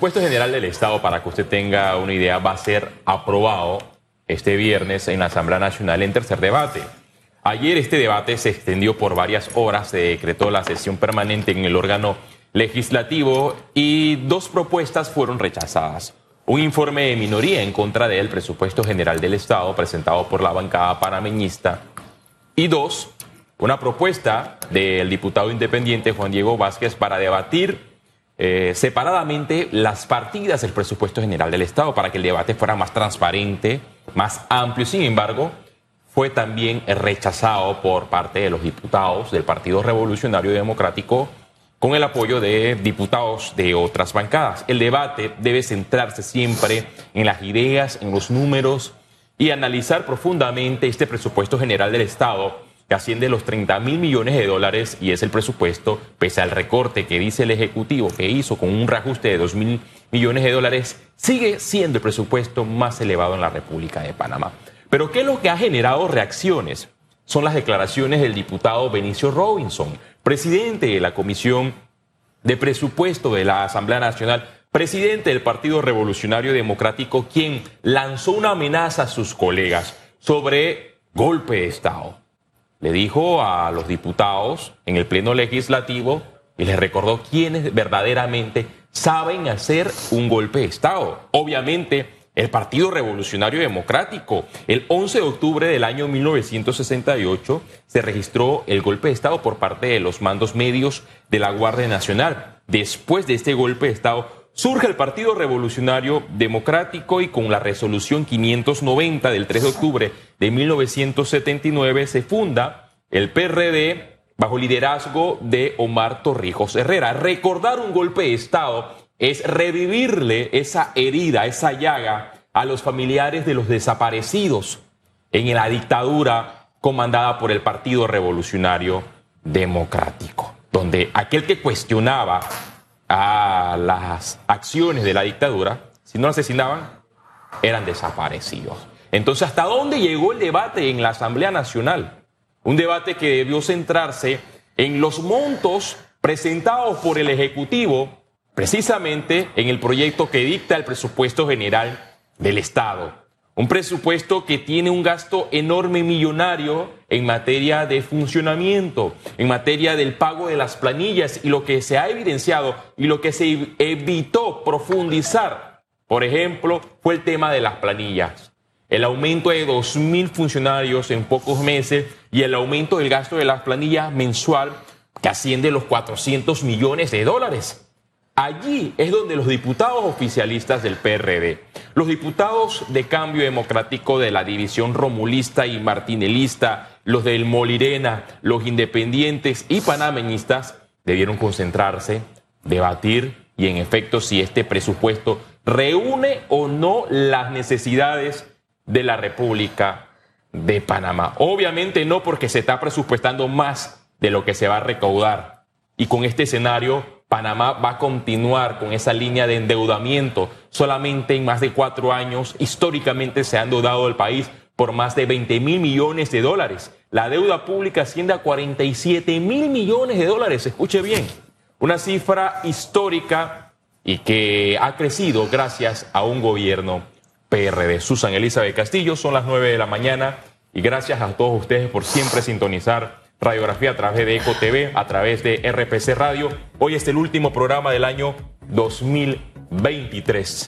presupuesto general del Estado, para que usted tenga una idea, va a ser aprobado este viernes en la Asamblea Nacional en tercer debate. Ayer este debate se extendió por varias horas, se decretó la sesión permanente en el órgano legislativo y dos propuestas fueron rechazadas. Un informe de minoría en contra del presupuesto general del Estado presentado por la bancada panameñista y dos, una propuesta del diputado independiente Juan Diego Vázquez para debatir eh, separadamente las partidas del presupuesto general del Estado para que el debate fuera más transparente, más amplio. Sin embargo, fue también rechazado por parte de los diputados del Partido Revolucionario Democrático con el apoyo de diputados de otras bancadas. El debate debe centrarse siempre en las ideas, en los números y analizar profundamente este presupuesto general del Estado que asciende los 30 mil millones de dólares y es el presupuesto, pese al recorte que dice el Ejecutivo que hizo con un reajuste de 2 mil millones de dólares, sigue siendo el presupuesto más elevado en la República de Panamá. Pero ¿qué es lo que ha generado reacciones? Son las declaraciones del diputado Benicio Robinson, presidente de la Comisión de Presupuesto de la Asamblea Nacional, presidente del Partido Revolucionario Democrático, quien lanzó una amenaza a sus colegas sobre golpe de Estado. Le dijo a los diputados en el Pleno Legislativo y les recordó quiénes verdaderamente saben hacer un golpe de Estado. Obviamente, el Partido Revolucionario Democrático. El 11 de octubre del año 1968 se registró el golpe de Estado por parte de los mandos medios de la Guardia Nacional. Después de este golpe de Estado surge el Partido Revolucionario Democrático y con la resolución 590 del 3 de octubre de 1979 se funda el PRD bajo liderazgo de Omar Torrijos Herrera. Recordar un golpe de Estado es revivirle esa herida, esa llaga a los familiares de los desaparecidos en la dictadura comandada por el Partido Revolucionario Democrático, donde aquel que cuestionaba a las acciones de la dictadura, si no asesinaban, eran desaparecidos. Entonces, ¿hasta dónde llegó el debate en la Asamblea Nacional? Un debate que debió centrarse en los montos presentados por el Ejecutivo precisamente en el proyecto que dicta el presupuesto general del Estado. Un presupuesto que tiene un gasto enorme millonario en materia de funcionamiento, en materia del pago de las planillas y lo que se ha evidenciado y lo que se evitó profundizar, por ejemplo, fue el tema de las planillas. El aumento de 2.000 funcionarios en pocos meses y el aumento del gasto de las planillas mensual que asciende a los 400 millones de dólares. Allí es donde los diputados oficialistas del PRD, los diputados de Cambio Democrático de la división romulista y martinelista, los del Molirena, los independientes y panameñistas debieron concentrarse, debatir y en efecto si este presupuesto reúne o no las necesidades de la República de Panamá. Obviamente no porque se está presupuestando más de lo que se va a recaudar. Y con este escenario Panamá va a continuar con esa línea de endeudamiento. Solamente en más de cuatro años, históricamente se ha endeudado el país por más de 20 mil millones de dólares. La deuda pública asciende a 47 mil millones de dólares. Escuche bien, una cifra histórica y que ha crecido gracias a un gobierno PRD. Susan Elizabeth Castillo, son las 9 de la mañana y gracias a todos ustedes por siempre sintonizar radiografía a través de Eco TV, a través de RPC Radio. Hoy es el último programa del año 2023.